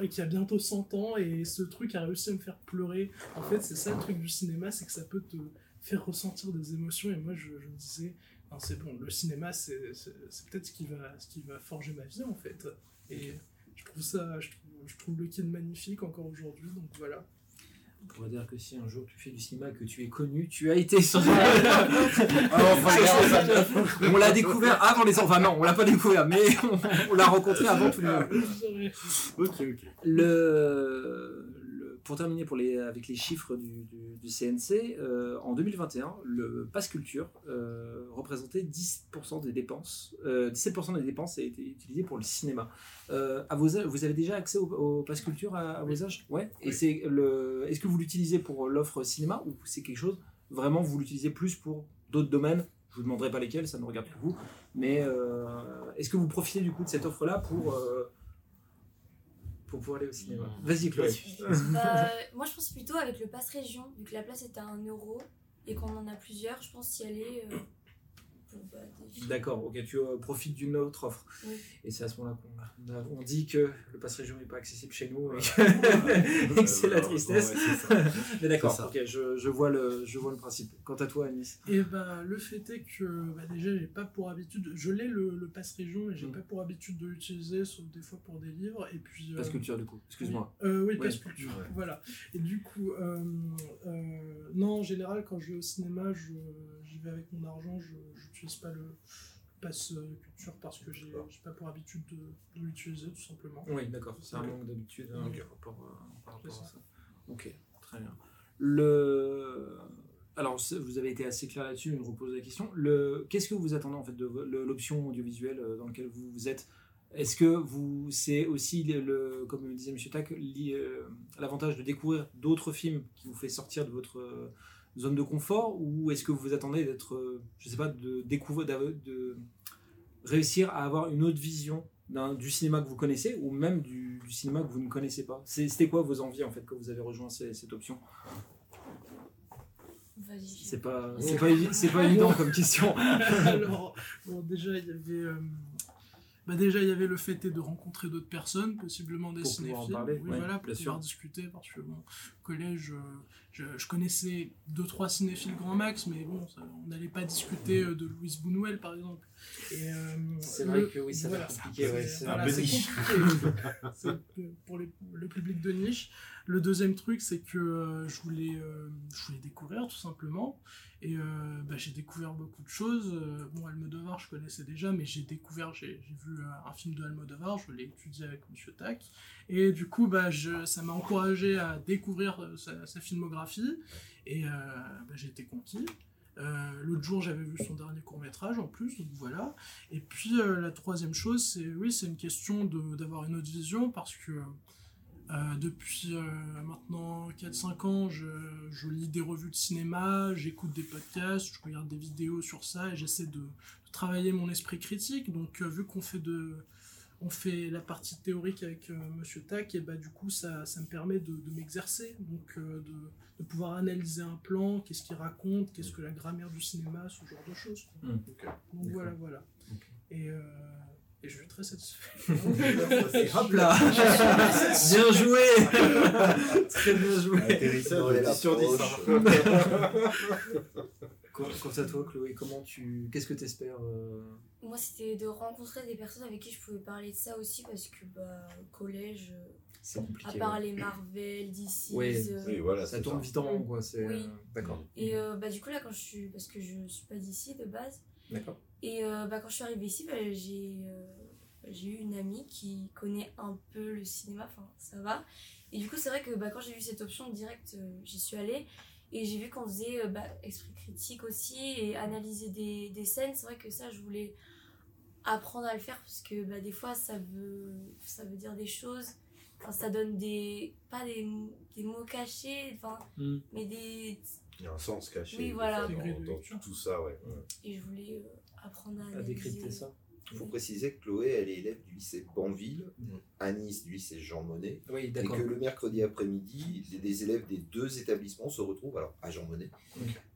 S3: qui a bientôt 100 ans, et ce truc a réussi à me faire pleurer. En fait, c'est ça le truc du cinéma, c'est que ça peut te faire ressentir des émotions. Et moi, je, je me disais, Non, c'est bon, le cinéma, c'est c'est- c'est peut-être ce, qui va- ce qui va forger ma vie, en fait. Et je trouve ça, je trouve, je trouve le kid magnifique encore aujourd'hui, donc voilà.
S1: On pourrait dire que si un jour tu fais du cinéma, que tu es connu, tu as été sur. on l'a découvert avant les enfants. Enfin non, on l'a pas découvert, mais on, on l'a rencontré avant tout le monde.
S4: Ok, ok.
S1: Le- pour terminer pour les, avec les chiffres du, du- du CNC, euh, en 2021, le Pass Culture euh, représentait 10% des dépenses, euh, 17% des dépenses a été utilisé pour le cinéma. Euh, à vos, âges- vous avez déjà accès au, au Pass Culture à, à vos âges? Ouais. Et
S3: Oui.
S1: c'est le, est-ce que vous l'utilisez pour l'offre cinéma ou c'est quelque chose vraiment vous l'utilisez plus pour d'autres domaines? Je vous demanderai pas lesquels, ça ne regarde que vous. Mais euh, est-ce que vous profitez du coup de cette offre-là pour euh, pour pouvoir aller au cinéma Vas-y Chloé.
S5: Bah, moi, je pense plutôt avec le pass région, vu que la place est à 1 euro et qu'on en a plusieurs, je pense y aller euh, pour bah, des films.
S1: D'accord, ok, tu euh, profites d'une autre offre.
S5: Oui.
S1: Et c'est à ce moment-là qu'on on, dit que le pass région n'est pas accessible chez nous et que, et que c'est la tristesse.
S4: Ouais.
S1: Mais d'accord, ok, je, je vois le, je vois le principe. Quant à toi, Anis
S3: Et bah, le fait est que bah, déjà, j'ai pas pour habitude, je l'ai le, le pass région et j'ai
S1: Mm.
S3: pas pour habitude de l'utiliser, sauf des fois pour des livres. Et puis, euh,
S1: Passe culture, du coup, excuse-moi.
S3: Euh, oui,
S1: Ouais.
S3: passe culture.
S4: Ouais.
S3: Voilà. Et du coup, euh, euh, non, en général, quand je vais au cinéma, je- vais avec mon argent, je n'utilise pas le pass euh, culture parce que j'ai j'ai pas pour habitude de, de l'utiliser, tout simplement.
S1: Oui, d'accord, c'est un
S3: Ok.
S1: manque d'habitude hein,
S3: Ok.
S1: par rapport, à- par rapport
S3: C'est
S1: à
S3: ça.
S1: ça. Ok, très bien. Le... Alors, vous avez été assez clair là-dessus, je me repose la question. Le... Qu'est-ce que vous attendez en fait de l'option audiovisuelle euh, dans laquelle vous, vous êtes? Est-ce que vous, c'est aussi, le, le- comme le disait M. Tac, euh, l'avantage de découvrir d'autres films qui vous fait sortir de votre euh, zone de confort ou est-ce que vous vous attendez d'être, euh, je sais pas, de découvrir, de réussir à avoir une autre vision d'un- du cinéma que vous connaissez ou même du, du cinéma que vous ne connaissez pas? C'est- C'était quoi vos envies en fait quand vous avez rejoint ces- cette option?
S5: Vas-y.
S1: C'est pas, c'est pas, c'est pas évident comme question.
S3: Alors, bon, déjà, il y avait. euh, bah déjà, il y avait le fait de rencontrer d'autres personnes, possiblement des
S1: Pour en
S3: cinéphiles.
S1: parler,
S3: oui,
S1: ouais,
S3: voilà, pour
S1: bien
S3: pouvoir
S1: sûr.
S3: discuter, parce que bon, au collège, euh, je, je connaissais deux, trois cinéphiles grand max, mais bon, ça- on n'allait pas discuter euh, de Louise Bounouel, par exemple. Et, euh,
S1: C'est
S3: le-
S1: vrai que oui, ça va
S3: voilà,
S1: compliqué. ouais,
S3: c'est- voilà,
S4: peu niche.
S3: pour les- le public de niche. Le deuxième truc, c'est que euh, je, voulais, euh, je voulais découvrir tout simplement. Et euh, bah, j'ai découvert beaucoup de choses. Bon, Almodovar, je connaissais déjà, mais j'ai découvert, j'ai j'ai vu un film de Almodovar, je l'ai étudié avec Monsieur Tac. Et du coup, bah, je, ça m'a encouragé à découvrir sa, sa filmographie. Et euh, bah, j'ai été conquis. Euh, L'autre jour, j'avais vu son dernier court métrage en plus, donc voilà. Et puis euh, la troisième chose, c'est oui, c'est une question d'avoir une autre vision parce que euh, depuis maintenant 4-5 ans, je, je lis des revues de cinéma, j'écoute des podcasts, je regarde des vidéos sur ça et j'essaie de, travailler mon esprit critique. Donc, vu qu'on fait de. On fait la partie théorique avec euh, Monsieur Tac, et bah du coup ça, ça me permet de, de m'exercer, donc euh, de, de pouvoir analyser un plan, qu'est-ce qu'il raconte, qu'est-ce que la grammaire du cinéma, ce genre de choses.
S1: Mm.
S6: Ok.
S3: Donc voilà, voilà.
S1: Ok.
S3: Et, euh, et je suis très satisfait.
S1: Hop là Bien joué Très bien joué
S4: Atterrissage
S6: Ouais,
S4: de
S6: la
S4: 10 sur 10.
S1: Quant quant à toi, Chloé, comment tu, qu'est-ce que tu espères
S5: Moi, c'était de rencontrer des personnes avec qui je pouvais parler de ça aussi parce que, bah, au collège, euh, à part
S1: ouais.
S5: les Marvel, DC,
S1: Oui,
S5: euh,
S4: Oui, voilà,
S1: Ça tourne
S4: ça.
S1: vite en rond, quoi. C'est,
S5: Oui.
S1: euh, D'accord.
S5: Et euh, bah, du coup, là, quand je suis. Parce que je suis pas d'ici de base.
S1: D'accord.
S5: Et euh, bah, quand je suis arrivée ici, bah, j'ai euh, j'ai eu une amie qui connaît un peu le cinéma, enfin ça va. Et du coup, c'est vrai que bah, quand j'ai vu cette option direct, euh, j'y suis allée. Et j'ai vu qu'on faisait euh, bah, esprit critique aussi et analyser des, des scènes. C'est vrai que ça, je voulais apprendre à le faire parce que bah, des fois, ça veut, ça veut dire des choses. Enfin, ça donne des. pas des, des mots cachés, enfin,
S1: Mm.
S5: mais des.
S4: Il y a un sens caché.
S5: Oui, voilà.
S4: Dans, dans tout ça, ouais.
S5: Et je voulais euh, apprendre à
S1: À décrypter ça.
S6: Il faut préciser que Chloé, elle est élève du lycée Banville,
S1: Mhm.
S6: à Nice du lycée Jean Monnet,
S1: Oui,
S6: et que le mercredi après-midi, les, les élèves des deux établissements se retrouvent alors à Jean Monnet.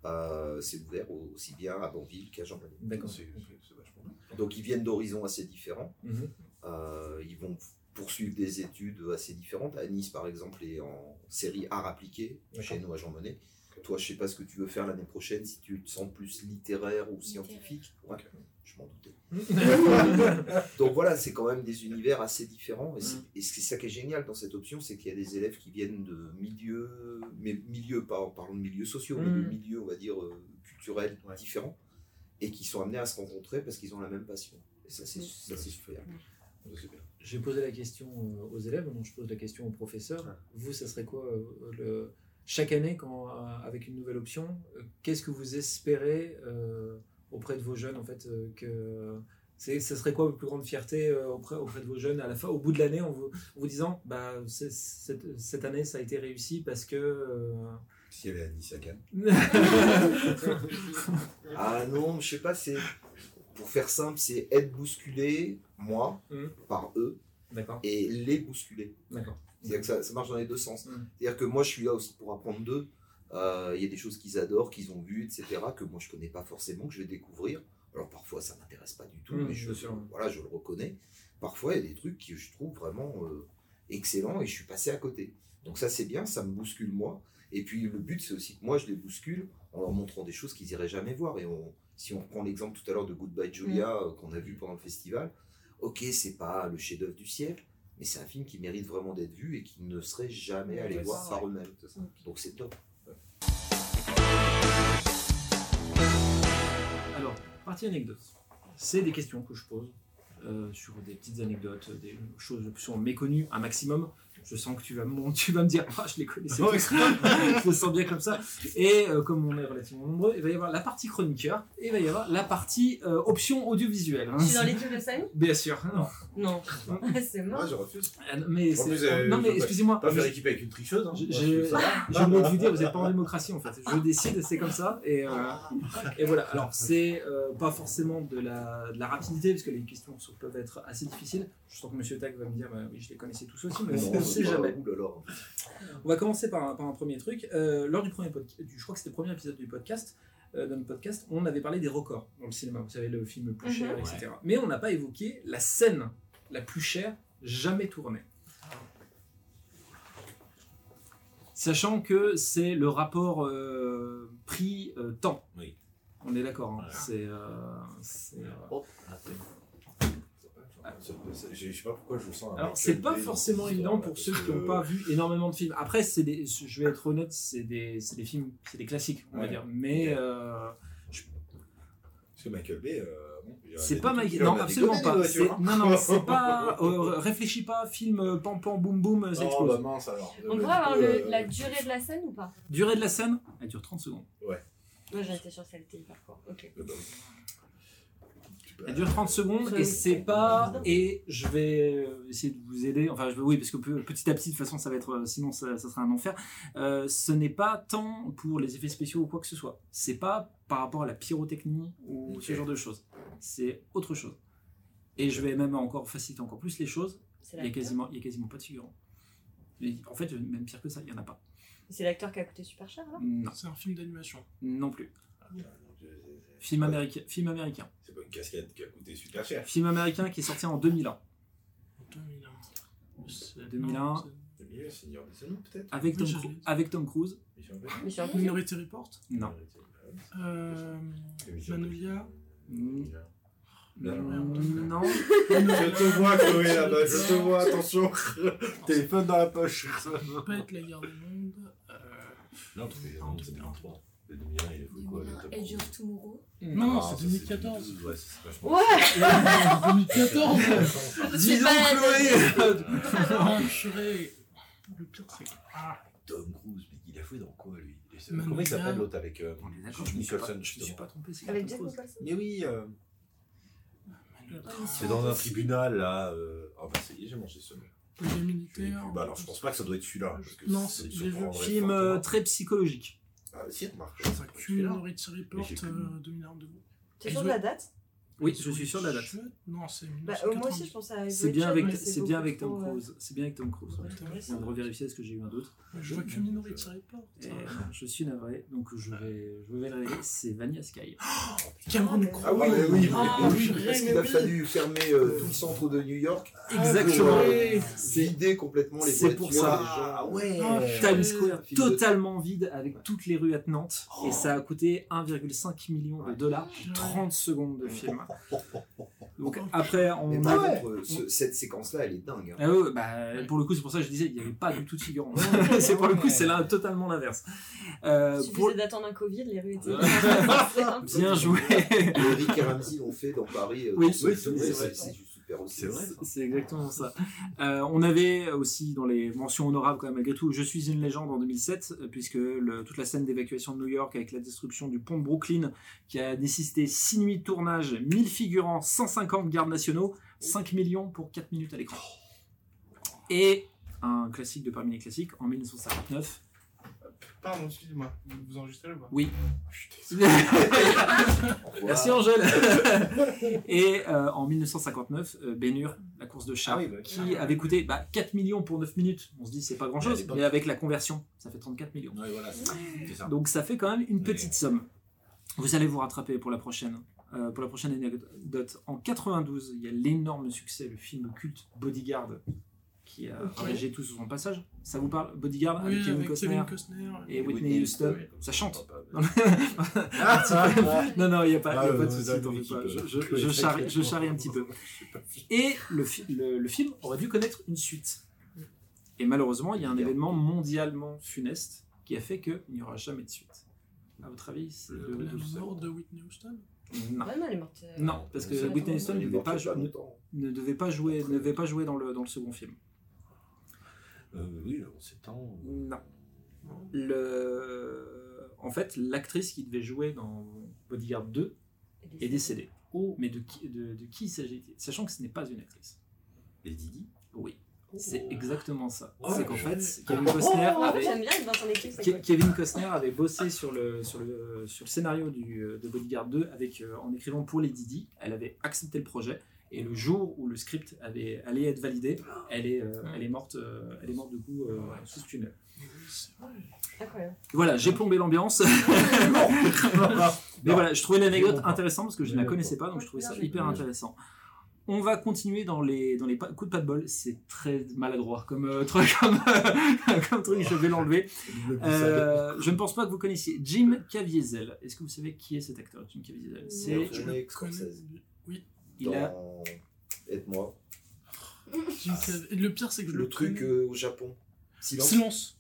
S6: Euh, c'est ouvert au- aussi bien à Banville qu'à Jean Monnet.
S1: D'accord.
S4: C'est c'est- c'est vachement bien.
S6: Donc ils viennent d'horizons assez différents.
S1: Mhm.
S6: Euh, ils vont poursuivre des études assez différentes. À Nice, par exemple, est en série art appliqué, chez nous à Jean Monnet. Toi, je sais pas ce que tu veux faire l'année prochaine, si tu te sens plus littéraire ou scientifique. Ouais, je m'en doutais. Donc voilà, c'est quand même des univers assez différents. Et c'est
S1: Mm.
S6: et c'est ça qui est génial dans cette option, c'est qu'il y a des élèves qui viennent de milieux, mais milieux, pas parlons de milieux sociaux, mais de
S1: Mm.
S6: milieux, on va dire, euh, culturels
S4: Ouais.
S6: différents, et qui sont amenés à se rencontrer parce qu'ils ont la même passion. Et ça, c'est c'est super.
S1: J'ai posé la question euh, aux élèves, donc je pose la question aux professeurs.
S4: Ouais.
S1: Vous, ça serait quoi euh, le... chaque année, quand, euh, avec une nouvelle option, euh, qu'est-ce que vous espérez euh, auprès de vos jeunes en fait euh, que c'est, ça serait quoi votre plus grande fierté euh, auprès, auprès de vos jeunes à la fin, au bout de l'année, en vous, disant, bah cette, cette année ça a été réussi parce que euh,
S4: Si elle est à Nice à Cannes.
S6: Ah non, je sais pas, c'est. Pour faire simple, c'est être bousculé, moi,
S1: Mhm.
S6: par eux, et les bousculer.
S1: d'accord.
S6: C'est-à-dire que ça, ça marche dans les deux sens.
S1: Mhm.
S6: C'est-à-dire que moi, je suis là aussi pour apprendre d'eux. Euh, Il y a des choses qu'ils adorent, qu'ils ont vues, etc., que moi, je connais pas forcément, que je vais découvrir. Alors parfois, ça m'intéresse pas du tout,
S1: Mhm,
S6: mais je, voilà, je le reconnais. Parfois, il y a des trucs que je trouve vraiment euh, excellents et je suis passé à côté. Donc ça, c'est bien, ça me bouscule moi. Et puis le but, c'est aussi que moi, je les bouscule en leur montrant des choses qu'ils iraient jamais voir. Et on, si on reprend l'exemple tout à l'heure de Goodbye Julia euh, qu'on a vu pendant le festival, ok, c'est pas le chef-d'œuvre du siècle, mais c'est un film qui mérite vraiment d'être vu et qui ne serait jamais allé
S4: Ouais,
S6: voir par eux-mêmes. Donc c'est top.
S1: Alors, partie anecdote. C'est des questions que je pose euh, sur des petites anecdotes, des choses qui sont méconnues un maximum. Je sens que tu vas me, tu vas me dire, ah, je les connaissais tous. je le sens bien comme ça. Et euh, comme on est relativement nombreux, il va y avoir la partie chroniqueur et il va y avoir la partie euh, option audiovisuelle. hein.
S2: Je suis dans l'équipe de Samy?
S1: Bien sûr. Non,
S2: Non. c'est mort.
S4: Moi, je refuse.
S1: Ah, mais,
S4: En
S1: c'est-
S4: plus, euh,
S1: non,
S4: je
S1: mais excusez-moi.
S4: Pas faire équipe avec une tricheuse. Hein.
S1: Je- je- vous dire, vous n'êtes pas en démocratie en fait. Je décide, c'est comme ça. Et, euh, et voilà. Alors, c'est euh, pas forcément de la, de la rapidité, parce que les questions peuvent être assez difficiles. Je sens que Monsieur Tag va me dire, bah, oui, je les connaissais tous aussi, mais sait
S6: bah,
S1: jamais.
S6: oulala.
S1: On va commencer par un, par un premier truc. Euh, lors du premier podcast, je crois que c'était le premier épisode du podcast, euh, de notre podcast, on avait parlé des records dans le cinéma. Vous savez, le film le plus
S2: Mhm.
S1: cher, etc. Mais on n'a pas évoqué la scène la plus chère jamais tournée. Sachant que c'est le rapport euh, prix-temps.
S4: Oui.
S1: On est d'accord. hein.
S4: Voilà.
S1: C'est, euh, euh,
S4: Oh, Je sais pas pourquoi je le sens.
S1: Alors, c'est pas forcément évident pour ceux qui n'ont pas vu énormément de films. Après, c'est des, je vais être honnête, c'est des, c'est des films, c'est des classiques, on va
S4: Ouais.
S1: dire. Mais euh,
S4: Parce que Michael Bay. euh,
S1: c'est pas
S4: trucs-
S1: Non, absolument pas.
S4: hein.
S1: Non, non, c'est pas. euh, réfléchis pas, film euh, pam pam boum boum, ça
S4: Oh,
S1: explose.
S4: bah mince alors.
S2: On
S4: Bah,
S2: pourrait avoir le- la durée de la scène ou pas?
S1: Durée de la scène, elle dure 30 secondes.
S2: Moi j'en étais sûre que ça était hyper court. Ok.
S4: bah, bah, oui. Tu peux-
S1: Elle dure 30 secondes et c'est pas. Et je vais euh, essayer de vous aider. Enfin, je vais, oui, parce que pe- petit à petit, de toute façon, ça va être. euh, Sinon, ça, ça sera un enfer. Euh, ce n'est pas tant pour les effets spéciaux ou quoi que ce soit. C'est pas par rapport à la pyrotechnie ou ce genre de choses. C'est autre chose. Et je vais même encore faciliter encore plus les choses. Il y a quasiment, il y a quasiment pas de figurants. Et En fait, même pire que ça, il y en a pas.
S2: C'est l'acteur qui a coûté super cher là
S1: Non,
S3: C'est un film d'animation.
S1: non plus.
S4: Ah,
S1: Film américain. Film américain.
S4: C'est pas une casquette qui a coûté super cher.
S1: Film américain qui est sorti en 2001.
S3: 2001. C'est-
S1: 2001.
S3: non, c'est-
S4: Le milieu, Seigneur des Anneaux, peut-être?
S1: Avec
S3: Oui,
S1: Tom, avec Tom Cruise.
S3: Minority Report?
S1: Non.
S3: Euh, Magnolia.
S1: Mm,
S4: Non.
S1: Non.
S4: Je te vois, Chloé, là-bas, je te vois, attention. Téléphone dans la poche.
S3: Ça peut pas être la guerre des mondes. Euh,
S4: Non, c'est en 2003. Le 2001, il quoi le
S5: 2001,
S4: top
S5: Edge of Tomorrow.
S3: Non,
S4: Ah,
S3: c'est
S4: ça,
S3: 2014.
S4: 2012, Ouais, c'est.
S2: Ouais
S3: 2014
S1: Dis donc, Chloé
S3: Ah, purée. Le pire, c'est que. Ah,
S4: Tom Cruise, mais il a fait dans quoi lui? Comment il s'appelle l'autre avec. euh,
S1: pas,
S4: Nicholson,
S1: je me suis pas trompé. c'est
S2: Avec
S1: Tom
S2: Jack
S1: Cruise.
S2: Nicholson
S4: Mais oui, euh, c'est dans un tribunal là. Oh bah ça y est, j'ai mangé ce vu. Bah alors je pense pas que ça doit être celui-là.
S3: Non, c'est-
S4: surprendrait
S1: Film très psychologique.
S4: Ah si, remarque.
S3: Ça cul Minority Report
S4: Mais j'ai plus.
S3: 2001 de vous.
S2: T'es sûr de la date?
S1: Oui, je suis sûr de la date.
S3: Non, c'est
S2: Bah, euh, moi aussi je pense à
S1: C'est bien avec, c'est bien avec Tom
S2: euh,
S1: Cruise. C'est bien avec Tom Cruise. Viens de revérifier est-ce que j'ai eu un doute.
S3: Je vois que Minority Report.
S1: Et, euh, je suis navré, donc je vais, je vais le révéler. C'est Vanilla Sky.
S3: Cameron
S2: Ah,
S3: Crowe.
S6: Ah oui, oui,
S3: Ah,
S6: mais oui,
S3: purée,
S6: parce qu'il a
S3: oui.
S6: fallu fermer euh, tout le centre de New York.
S1: Exactement.
S6: Pour, euh,
S1: C'est
S6: vider complètement les
S1: c'est pour ça.
S4: Ah ouais.
S3: Ah,
S1: Times. Square totalement vide avec toutes les rues attenantes. Et ça a coûté 1,5 million de dollars.
S3: Ouais.
S1: 30 secondes de film. Donc après, on a.
S6: euh, ce- cette séquence-là, elle est dingue. hein.
S1: Ah ouais, bah, pour le coup, c'est pour ça que je disais, il n'y avait pas du tout de figurants.
S3: Ouais.
S1: c'est pour le coup, c'est là totalement l'inverse. Euh,
S2: Il suffisait
S1: pour...
S2: d'attendre un Covid, les rues étaient.
S1: Bien joué.
S6: Eric et Ramsey l'ont fait dans Paris. euh,
S1: Oui, c'est vrai.
S6: C'est super aussi.
S4: C'est vrai.
S1: C'est exactement ça. Euh, on avait aussi dans les mentions honorables, quand même, malgré tout, Je suis une légende en 2007, euh, puisque le- toute la scène d'évacuation de New York avec la destruction du pont de Brooklyn, qui a nécessité 6 nuits de tournage, 1000 figurants, 150 gardes nationaux, 5 millions pour 4 minutes à l'écran. Et un classique de parmi les classiques, en 1959.
S7: Pardon, excusez-moi. Vous, vous enregistrez ou pas
S1: Oui.
S6: Voilà.
S1: Merci Angèle. Et euh, en 1959, euh, Ben Hur, la course de char,
S4: Ah oui, bah,
S1: qui avait coûté bah, 4 millions pour 9 minutes. On se dit c'est pas grand
S4: Mais
S1: avec la conversion, ça fait 34 millions.
S4: Ouais, voilà, c'est ça. C'est ça.
S1: Donc ça fait quand même une
S4: Mais-
S1: petite somme. Vous allez vous rattraper pour la prochaine. Euh, pour la prochaine anecdote, en 92, il y a l'énorme succès, le film culte Bodyguard, qui a
S2: Ok.
S1: ravagé tout sur son passage. Ça vous parle Bodyguard
S3: Oui,
S1: avec Kevin
S3: avec
S1: Costner
S3: Kevin Costner.
S1: et Whitney Houston. Ça chante.
S4: Ah, bah,
S1: non, non, il n'y a pas, y a pas de souci. Je,
S4: euh,
S1: je- je charrie, je charrie un petit peu. Et le, fi- le, le film aurait dû connaître une suite. Et malheureusement, il y a un
S6: Bien.
S1: événement mondialement funeste qui a fait qu'il n'y aura jamais de suite. À votre avis, c'est
S4: Le-
S1: de-
S3: mort de Whitney Houston?
S1: Non.
S2: Ouais, non, elle est morte. euh,
S1: Non, parce que Whitney Houston ne devait pas, jouer, ne,
S6: longtemps.
S1: ne devait pas jouer, ne devait pas jouer dans, le, dans le second film.
S4: Euh, oui, on s'étend.
S1: Non. Le... En fait, l'actrice qui devait jouer dans Bodyguard 2 est décédée. Mais de qui, de, de qui s'agit-il Sachant que ce n'est pas une actrice.
S4: Et Didi
S1: Oui, c'est exactement ça.
S4: Oh,
S1: c'est qu'en fait, Kevin Costner
S2: Oh,
S1: avait,
S2: J'aime bien être dans son équipe. c'est
S1: Ke-
S2: cool.
S1: Kevin Costner avait bossé sur le, sur le, sur le scénario du, euh, de Bodyguard 2 avec, euh, en écrivant pour les Didi. Elle avait accepté le projet. Et le jour où le script avait, allait être validé, elle est, euh, elle est morte, euh, elle est morte du coup euh, sous ce tunnel.
S2: Incroyable.
S1: Voilà, j'ai plombé l'ambiance. Mais voilà, je trouvais l'anecdote intéressante parce que je ne la connaissais pas, donc je trouvais ça hyper intéressant. On va continuer dans les, dans les pa- coups de pas de bol. C'est très maladroit comme, euh, truc, comme, comme truc, je vais l'enlever. Euh, je ne pense pas que vous connaissiez Jim Caviezel. Est-ce que vous savez qui est cet acteur, Jim Caviezel? C'est.
S3: Oui.
S1: Il a
S6: Aide-moi.
S3: Le pire, c'est que je
S6: Le
S3: le
S6: truc
S3: connais.
S6: euh, au Japon. Silence.
S3: Silence.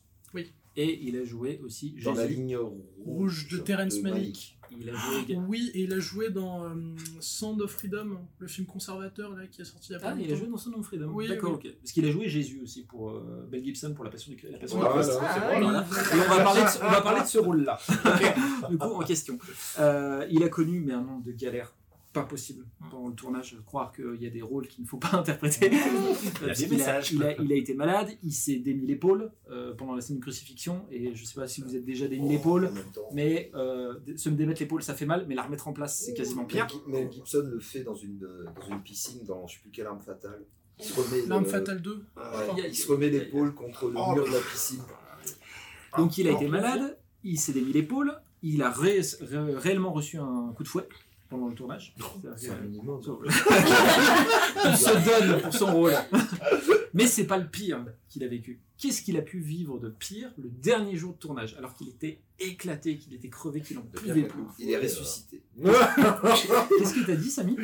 S1: et il a joué aussi
S6: Dans la
S1: Jésus.
S6: ligne
S3: Rouge de Terrence Malick.
S1: Il a joué
S3: Oui, et il a joué dans euh, Sound of Freedom, le film conservateur là, qui est sorti il y a pas
S1: Ah, il a
S3: longtemps.
S1: joué dans Son of Freedom.
S3: Oui,
S1: D'accord,
S3: oui.
S1: ok. Parce qu'il a joué Jésus aussi pour euh, Mel Gibson pour la Passion du, la Passion
S3: Ouais,
S1: du Christ.
S6: voilà,
S2: Ah,
S6: c'est.
S1: Voilà. Et on va parler de, ce- on va parler de ce rôle-là. du coup, en question. Euh, il a connu mais un nombre de galères pas possible pendant le tournage croire qu'il y a des rôles qu'il ne faut pas interpréter.
S4: Il a
S1: Parce
S4: des
S1: qu'il
S4: messages.
S1: il a, il a été malade, il s'est démis l'épaule euh, pendant la scène de crucifixion, et je sais pas si vous êtes déjà démis l'épaule,
S6: même temps.
S1: mais euh, se me démettre l'épaule ça fait mal, mais la remettre en place c'est quasiment pire.
S6: Mel Gibson le fait dans une, euh, dans une piscine, dans je sais plus quelle arme fatale. Il se remet,
S3: L'arme
S6: le-
S3: fatale 2.
S6: ouais, il se remet l'épaule contre le
S4: Oh,
S6: mur de la piscine.
S1: Donc il a été malade, il s'est démis l'épaule, il a ré- ré- réellement reçu un coup de fouet pendant le tournage.
S6: C'est un minimum.
S1: il se donne pour son rôle. Mais c'est pas le pire qu'il a vécu. Qu'est-ce qu'il a pu vivre de pire le dernier jour de tournage, alors qu'il était éclaté, qu'il était crevé, qu'il en pouvait plus?
S6: Il est ressuscité.
S1: Qu'est-ce que t'as dit, Samy?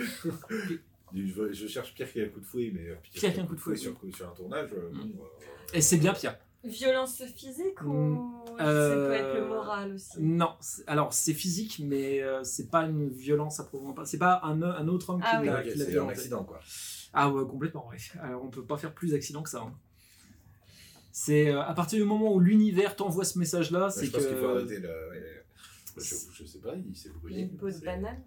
S8: Je, cherche pire qu'un coup de fouet, mais euh,
S1: Pire qu'un coup de fouet,
S8: sur, sur un tournage. euh,
S1: Mm.
S8: bon, euh,
S1: Et c'est bien pire.
S2: Violence physique ou ça
S1: Euh,
S2: peut être le moral aussi
S1: Non, alors c'est physique, mais euh, c'est pas une violence à proprement pas. C'est pas un, un autre homme qui
S2: Ah oui.
S1: l'a
S8: ok,
S1: qui l'a
S8: c'est un accident, quoi.
S1: Ah ouais, complètement, ouais. Alors on peut pas faire plus d'accident que ça. hein. C'est euh, à partir du moment où l'univers t'envoie ce message-là,
S8: Ouais,
S1: c'est
S8: je pense qu'il faut
S1: que.
S8: arrêter le. ouais. Je, je sais pas, il s'est brûlé.
S2: Une peau de banane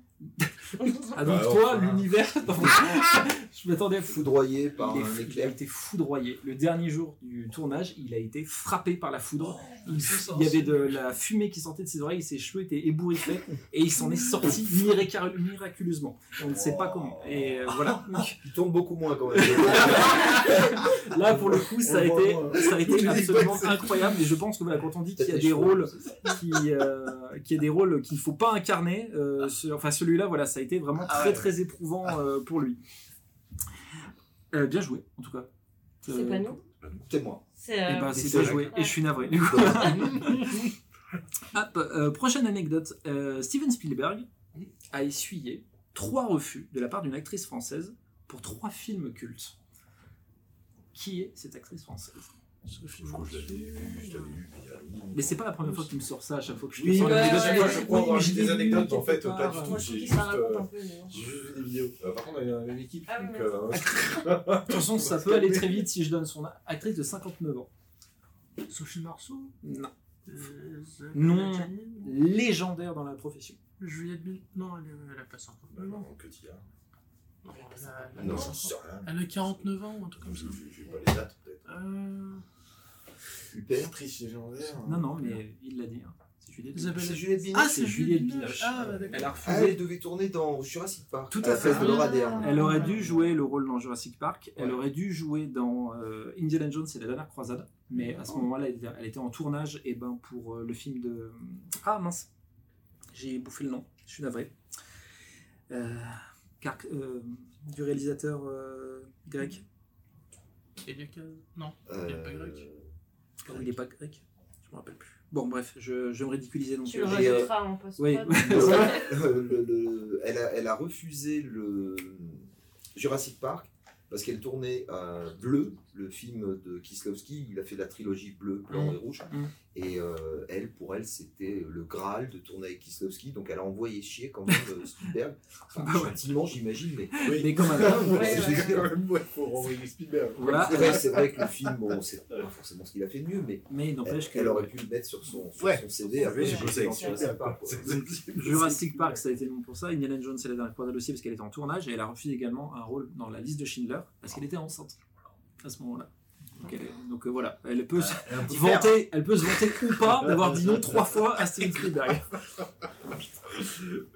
S1: Ah donc
S8: Bah,
S1: toi,
S8: enfin.
S1: l'univers. je m'attendais à fou.
S6: Foudroyé par
S1: Il,
S6: un
S1: fou- il a
S6: éclair.
S1: été foudroyé. Le dernier jour du tournage, il a été frappé par la foudre. il,
S3: ça,
S1: il y avait de la fumée qui sortait de ses oreilles, ses cheveux étaient ébouriffés et il s'en est sorti mirac- miraculeusement. On ne sait pas comment. Et euh, voilà.
S6: Il tourne beaucoup moins quand même.
S1: Là, pour le coup, ça a
S8: On
S1: été,
S8: voit,
S1: ça a été
S8: Je dis pas
S1: absolument incroyable. Et je pense que voilà, quand on dit qu'il y a des
S6: cheveux,
S1: rôles qui, euh, qu'il y a des rôles qu'il ne faut pas incarner, euh, ce- enfin celui-là, voilà, ça a été vraiment
S4: Ah
S1: très
S4: ouais.
S1: très éprouvant euh, pour lui. Euh, bien joué, en tout cas.
S2: C'est
S1: Euh,
S2: pas nous
S6: C'est moi.
S2: C'est
S1: Eh
S2: euh,
S1: ben, c'est
S6: c'est
S1: bien joué, et je suis navré. du coup. Hop, euh, prochaine anecdote. Euh, Steven Spielberg a essuyé trois refus de la part d'une actrice française pour trois films cultes. Qui est cette actrice française?
S3: Sophie
S8: Je je l'avais vu, je l'avais vu, mais a
S1: c'est pas la première fois que tu me sors ça à chaque fois que je te
S8: Oui,
S1: sors anecdote.
S2: ouais,
S8: moi, je crois
S1: Oui,
S8: avoir vu
S1: je
S8: des anecdotes, en fait, pas du tout.
S2: Je
S8: J'ai juste,
S2: raconte
S8: euh, juste vu des vidéos. Euh, par contre, on dans la même équipe.
S2: Ah
S8: euh,
S1: De toute façon, ça peut aller très vite si je donne son actrice de 59 ans.
S3: Sophie Marceau.
S1: Non.
S3: Euh,
S1: Non. Légendaire dans la profession.
S3: Juliette Bill. Non, elle, a pas 50
S8: bah,
S3: ans.
S8: non, que tu as.
S3: Non, elle a- elle a
S6: Non,
S3: pas
S6: j'en
S3: 50.
S6: sais rien.
S3: Elle a 49 ans ou un truc comme ça.
S8: J'ai j'ai pas les dates, peut-être.
S3: Euh,
S6: Super.
S8: Actrice légendaire.
S1: Non, non, mais il l'a dit. hein. C'est Juliette.
S3: Isabelle-
S6: C'est Juliette Binoche.
S3: Ah,
S1: c'est
S3: c'est
S1: Juliette Binoche.
S3: Ah, bah, d'accord.
S1: Elle a
S6: Ah,
S1: refusé.
S6: elle devait tourner dans Jurassic Park.
S1: Tout
S6: à
S1: fait.
S6: fête de Laura Dern.
S1: Elle aurait dû jouer le rôle dans Jurassic Park. Elle
S6: Ouais.
S1: aurait dû jouer dans euh, Indiana Jones et la dernière croisade. Mais à ce moment-là, elle, était- elle était en tournage et ben, pour euh, le film de. Ah mince J'ai bouffé le nom. Je suis navré. Euh, car, euh, du réalisateur euh, grec.
S3: Elia Kaz. Non.
S6: Euh,
S3: Il est pas grec.
S1: Il n'est pas grec Je me rappelle plus. Bon, bref, je, je vais me ridiculiser. Donc,
S2: Tu le
S6: Et,
S2: rajouteras en post
S1: oui.
S6: le- le- le- elle, a, elle a refusé le Jurassic Park parce qu'elle tournait euh, Bleu, le film de Kieslowski. Il a fait la trilogie Bleu, Blanc
S1: Mm.
S6: et Rouge.
S1: Mm.
S6: Et euh, elle, pour elle, c'était le Graal de tourner avec Kieslowski. Donc elle a envoyé chier quand même euh, Spielberg. Enfin,
S1: Bah ouais.
S6: gentiment, j'imagine, mais
S8: Oui.
S1: Mais même,
S6: ouais,
S8: faut renvoyer Spielberg.
S1: Voilà.
S6: c'est vrai, c'est vrai que le film, bon, c'est pas forcément ce qu'il a fait de mieux, mais
S1: Mais il
S6: elle,
S1: n'empêche que.
S6: elle aurait pu le mettre sur son, sur
S8: Ouais.
S6: son. Après, dans Jurassic. Park,
S1: ça a été le nom pour ça. Indiana Jones, c'est la dernière croisade aussi parce qu'elle était en tournage et elle a refusé également un rôle dans la liste de Schindler parce qu'elle était enceinte à ce moment-là. Donc, elle- donc, euh, voilà, elle peut, se vanter, elle peut se vanter ou pas d'avoir dit non trois fois à Steven Spielberg.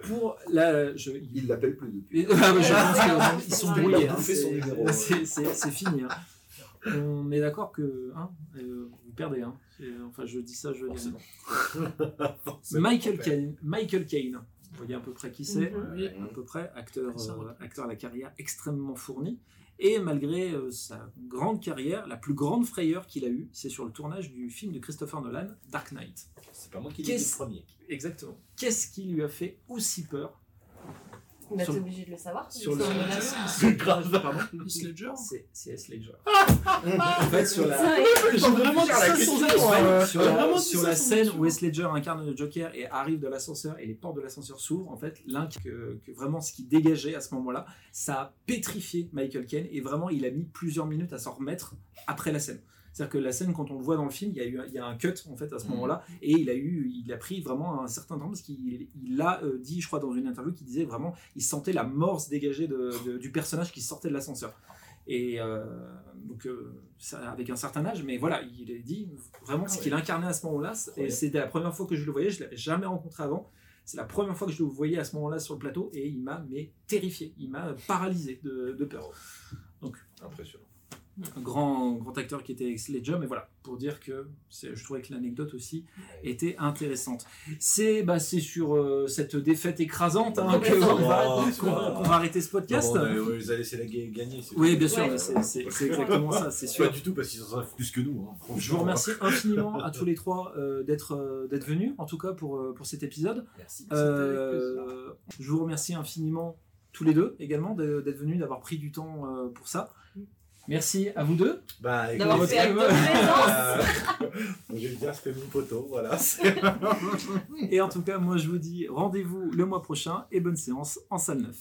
S1: Pour la, je,
S6: Il l'appelle plus depuis.
S1: Ah, mais je pense qu'ils sont brouillés. hein. C'est- fini. hein. On est d'accord que hein, euh, vous perdez. Hein. C'est- Enfin, je dis ça, je dis. Michael Caine. Michael Caine. Vous voyez à peu près qui c'est
S2: Mhm.
S3: Oui.
S1: à peu près, acteur, euh, acteur à la carrière extrêmement fourni. Et malgré euh, sa grande carrière, la plus grande frayeur qu'il a eue, c'est sur le tournage du film de Christopher Nolan, Dark Knight.
S8: C'est pas moi qui l'ai dit le premier.
S1: Exactement. Qu'est-ce qui lui a fait aussi peur
S2: Bah,
S1: Sur-
S2: t'es obligé de le savoir.
S1: sur le
S2: C'est
S1: grave, pardon.
S3: Ledger.
S1: C'est Heath Ledger. en fait, sur la,
S3: vraiment
S1: Ouais,
S3: être.
S1: sur la, sur scène où Heath Ledger incarne le Joker et arrive de l'ascenseur et les portes de l'ascenseur s'ouvrent, en fait, l'un que, que vraiment ce qui dégageait à ce moment-là, ça a pétrifié Michael Caine et vraiment il a mis plusieurs minutes à s'en remettre après la scène. C'est-à-dire que la scène, quand on le voit dans le film, il y a eu un- il y a un cut en fait à ce
S6: Mhm.
S1: moment-là, et il a eu, il a pris vraiment un certain temps parce qu'il il a euh, dit, je crois, dans une interview, qu'il disait vraiment, il sentait la morse dégagée de- de- du personnage qui sortait de l'ascenseur. Et euh, donc, euh, ça- avec un certain âge, mais voilà, il a dit vraiment ce qu'il incarnait à ce moment-là. Et c'était la première fois que je le voyais, je l'avais jamais rencontré avant. C'est la première fois que je le voyais à ce moment-là sur le plateau, et il m'a mais terrifié, il m'a paralysé de, de peur.
S6: Impressionnant.
S1: Un grand, grand acteur qui était Heath Ledger, mais voilà, pour dire que je trouvais que l'anecdote aussi était intéressante. C'est bah, c'est sur euh, cette défaite écrasante hein, qu'on va,
S8: Oh,
S1: qu'on va- arrêter ce podcast.
S8: Non, on, les a laissé la ga- gagner. c'est
S1: Oui, bien sûr,
S2: Ouais.
S1: c'est- exactement ça, c'est
S8: Pas
S1: sûr.
S8: du tout parce qu'ils en savent plus que nous. hein.
S1: Je vous remercie infiniment à tous les trois euh, d'être euh, d'être venus, en tout cas pour, euh, pour cet épisode.
S6: Merci.
S1: Euh, je vous remercie infiniment tous les deux également d'être venus, d'avoir pris du temps euh, pour ça. Merci à vous deux.
S8: Bah,
S2: D'avoir fait de présence.
S8: euh, je vais dire ce que mon poteau, voilà.
S1: Et en tout cas, moi je vous dis rendez-vous le mois prochain et bonne séance en salle 9.